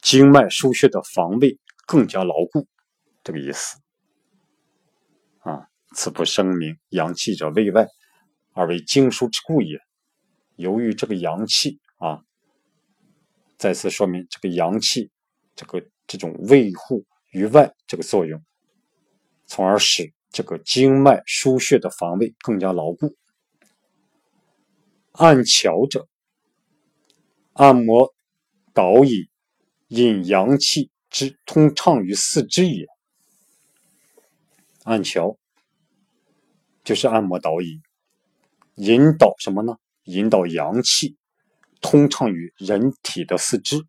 经脉腧穴的防卫更加牢固，这个意思。啊，此不声明阳气者为外，而为经枢之故也。由于这个阳气啊。再次说明，这个阳气，这个这种卫护于外这个作用，从而使这个经脉腧穴的防卫更加牢固。按桥者，按摩导引，引阳气之通畅于四肢也。按桥就是按摩导引，引导什么呢？引导阳气通畅于人体的四肢，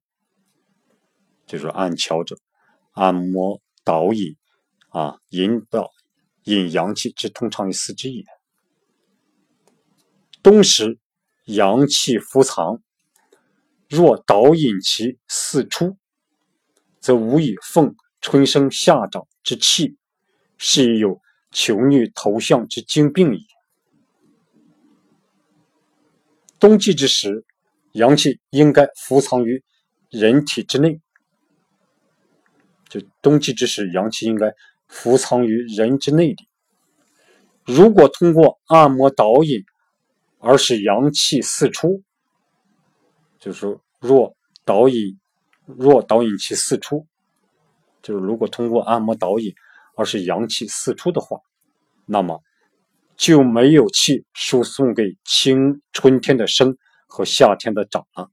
就是按桥者，按摩导引啊，引导引阳气之通畅于四肢也。冬时。阳气伏藏，若导引其四出，则无以奉春生夏长之气，是以有求女头项之精病矣。冬季之时，阳气应该伏藏于人体之内。就冬季之时，阳气应该伏藏于人之内里。如果通过按摩导引，而使阳气四出，就是说，若导引，若导引其四出，就是如果通过按摩导引而是阳气四出的话，那么就没有气输送给青春天的生和夏天的长了。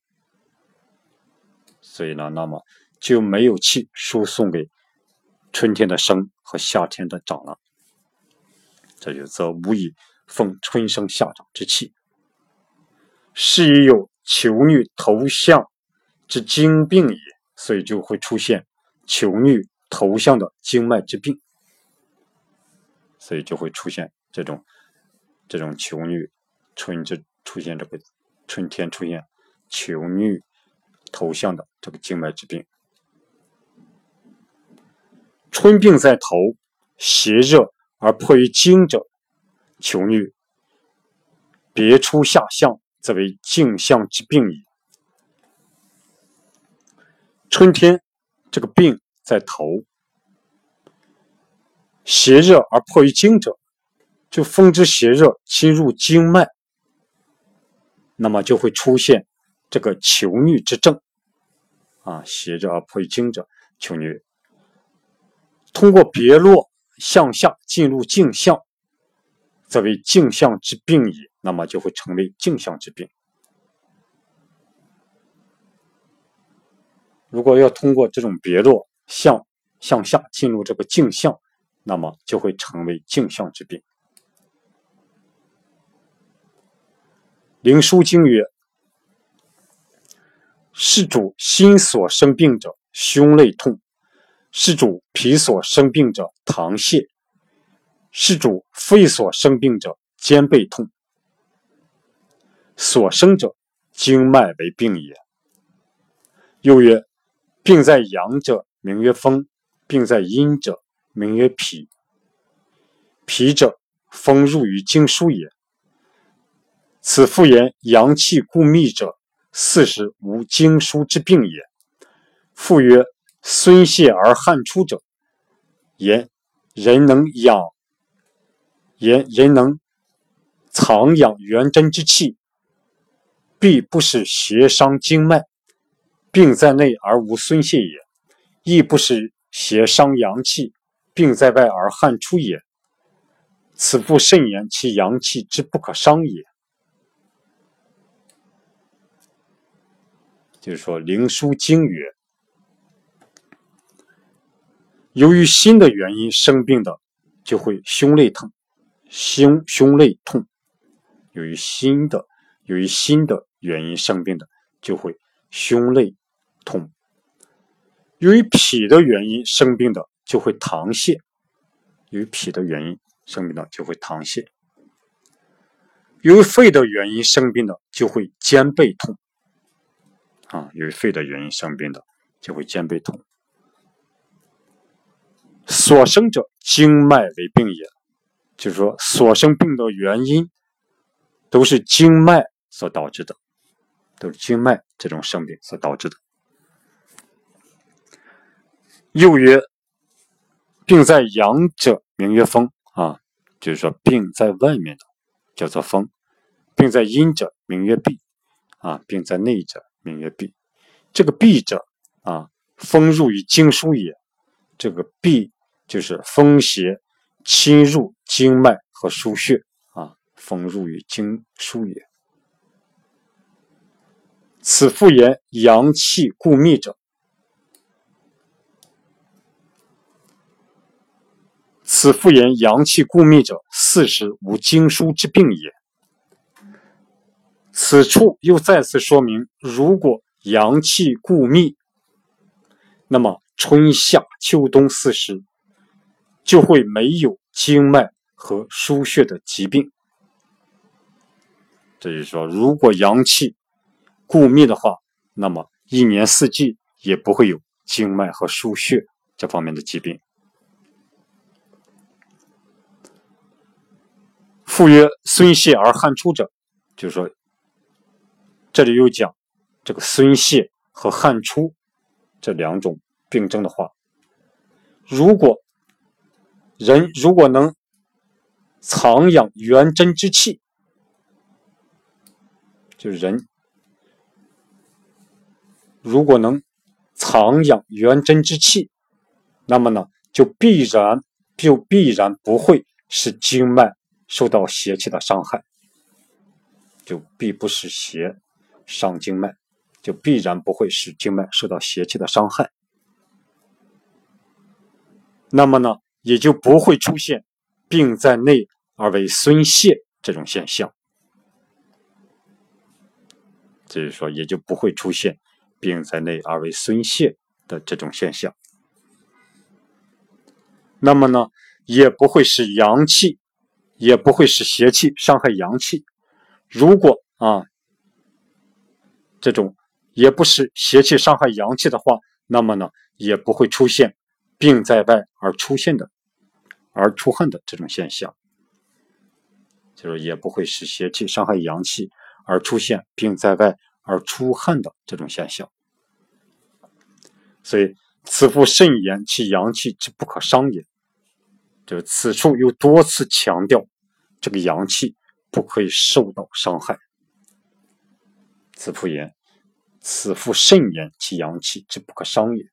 所以呢，那么就没有气输送给春天的生和夏天的长了。这就则无以奉春生夏长之气。是以有求女头项之经病也，所以就会出现求女头项的经脉之病，所以就会出现这种这种求女春之出现这个春天出现求女头项的这个经脉之病。春病在头，邪热而迫于经者，求女别出下项。则为镜像之病矣。春天，这个病在头，邪热而迫于经者，就风之邪热侵入经脉，那么就会出现这个求疟之症。啊，邪热而迫于经者，求疟。通过别络向下进入镜像，则为镜像之病矣。那么就会成为镜像之病。如果要通过这种别落向向下进入这个镜像，那么就会成为镜像之病。灵枢经曰：“是主心所生病者，胸肋痛；是主脾所生病者，溏泻；是主肺所生病者，肩背痛。”所生者，经脉为病也。又曰：病在阳者，名曰风；病在阴者，名曰脾。脾者，风入于经枢也。此复言阳气固密者，四时无经枢之病也。复曰：孙泄而汗出者，言人能养，言人能藏养元真之气。必不是邪伤经脉，病在内而无孙泄也；亦不是邪伤阳气，病在外而汗出也。此复甚言其阳气之不可伤也。就是说，《灵枢经》曰：由于心的原因生病的，就会胸肋疼，胸胸肋痛。由于心的，由于心的。原因生病的就会胸肋痛，由于脾的原因生病的就会溏泻，由于脾的原因生病的就会溏泻，由于肺的原因生病的就会肩背痛，啊，由于肺的原因生病的就会肩背痛。所生者经脉为病也，就是说所生病的原因都是经脉所导致的。都是经脉这种生病所导致的。又曰：病在阳者，名曰风啊，就是说病在外面的叫做风；病在阴者，名曰闭啊，病在内者，名曰闭。这个闭者啊，风入于经书也，这个闭就是风邪侵入经脉和腧穴啊，风入于经腧也。此复言阳气固密者，此复言阳气固密者，四时无经腧之病也。此处又再次说明，如果阳气固密，那么春夏秋冬四时就会没有经脉和腧穴的疾病。这就是说，如果阳气固密的话，那么一年四季也不会有经脉和腧穴这方面的疾病。复曰：孙泄而汗出者，就是说，这里又讲这个孙泄和汗出这两种病症的话，如果人如果能藏养元真之气，就是人。如果能藏养元真之气，那么呢，就必然就必然不会使经脉受到邪气的伤害，就必不使邪伤经脉，就必然不会使经脉受到邪气的伤害。那么呢，也就不会出现病在内而为孙泄这种现象，就是说，也就不会出现。病在内而为孙泄的这种现象，那么呢，也不会使阳气，也不会使邪气伤害阳气。如果啊，这种也不是邪气伤害阳气的话，那么呢，也不会出现病在外而出现的而出汗的这种现象，就是也不会使邪气伤害阳气而出现病在外。而出汗的这种现象，所以此复肾言其阳气之不可伤也。就是此处又多次强调，这个阳气不可以受到伤害。此复言，此复肾言其阳气之不可伤也。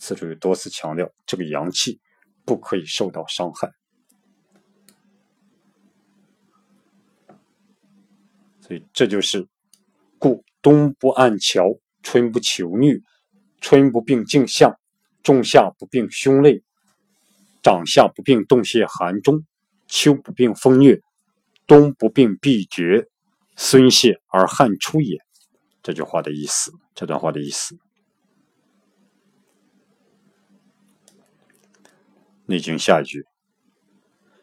此处又多次强调，这个阳气不可以受到伤害。所以这就是。故冬不按桥，春不求虐，春不病颈项，仲夏不病胸肋，长夏不病动泄寒中，秋不病风虐，冬不病闭绝，孙泄而汗出也。这句话的意思，这段话的意思。内经下一句：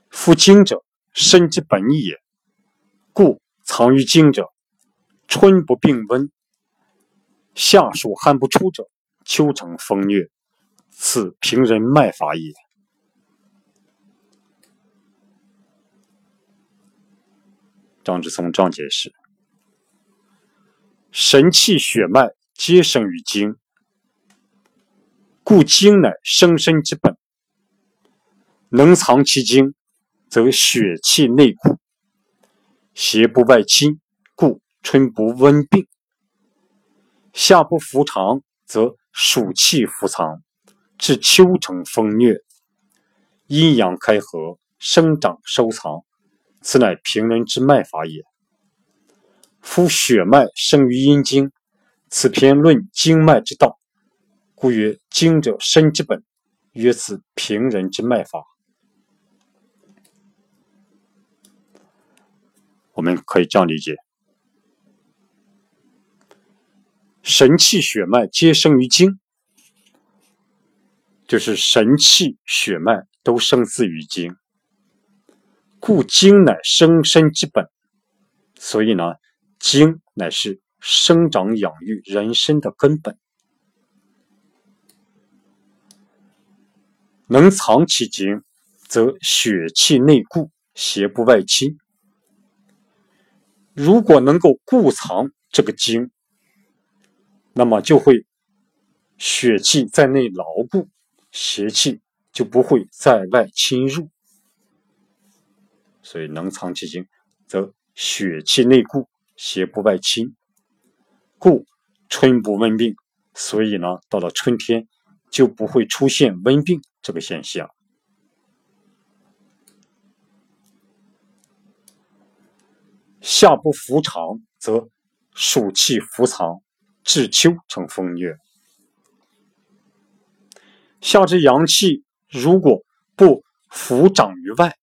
夫经者，身之本也，故藏于经者。春不病温，夏暑汗不出者，秋成风疟，此平人脉法也。张之松章解释：神气血脉皆生于经，故精乃生身之本。能藏其经，则血气内固，邪不外侵。故春不温病，夏不伏长，则暑气伏藏，至秋成风疟。阴阳开合，生长收藏，此乃平人之脉法也。夫血脉生于阴经，此篇论经脉之道，故曰经者身之本，曰此平人之脉法。我们可以这样理解。神气血脉皆生于精，就是神气血脉都生自于精，故精乃生身之本。所以呢，精乃是生长养育人身的根本。能藏其经，则血气内固，邪不外侵。如果能够固藏这个经，那么就会血气在内牢固，邪气就不会在外侵入。所以能藏其经，则血气内固，邪不外侵。故春不温病。所以呢，到了春天就不会出现瘟病这个现象。夏不伏长，则暑气伏藏，至秋成风月。夏之阳气如果不伏长于外，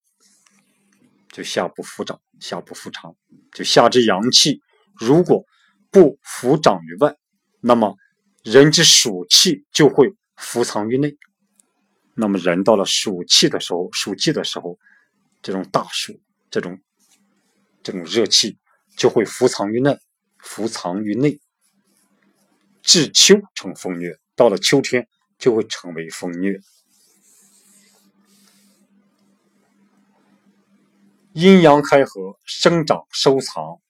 就夏不伏长，夏不伏长，就夏之阳气如果不伏长于外，那么人之暑气就会伏藏于内。那么人到了暑气的时候，暑季的时候，这种大暑，这种这种热气就会伏藏于内，伏藏于内，至秋成风虐。到了秋天。就会成为风虐。阴阳开合，生长收藏，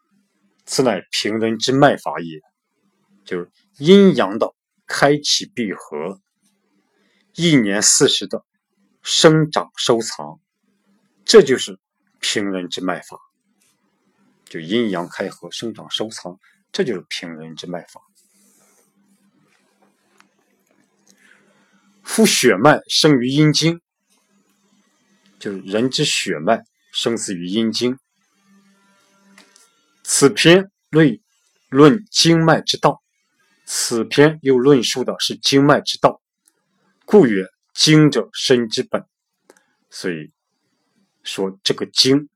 此乃平人之脉法也。就是阴阳的开启闭合，一年四时的生长收藏，这就是平人之脉法。就阴阳开合，生长收藏，这就是平人之脉法。夫血脉生于阴经，就是人之血脉生死于阴经。此篇论论经脉之道，此篇又论述的是经脉之道，故曰经者身之本。所以说这个经，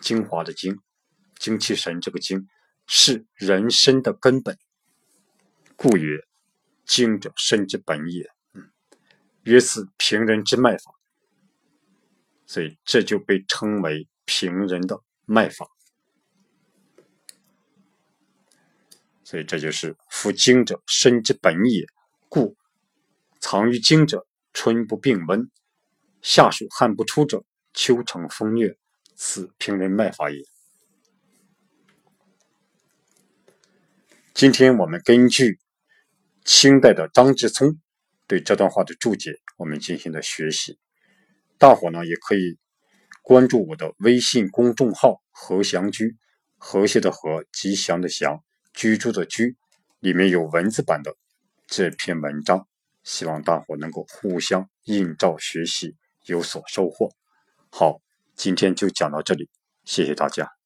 精华的精，精气神这个精是人身的根本，故曰精者身之本也。嗯曰此平人之脉法，所以这就被称为平人的脉法。所以这就是夫精者，身之本也。故藏于精者，春不病温，夏暑汗不出者，秋成风虐，此平人脉法也。今天我们根据清代的张之聪。对这段话的注解，我们进行了学习。大伙呢也可以关注我的微信公众号“和祥居”，和谐的和，吉祥的祥，居住的居，里面有文字版的这篇文章。希望大伙能够互相映照学习，有所收获。好，今天就讲到这里，谢谢大家。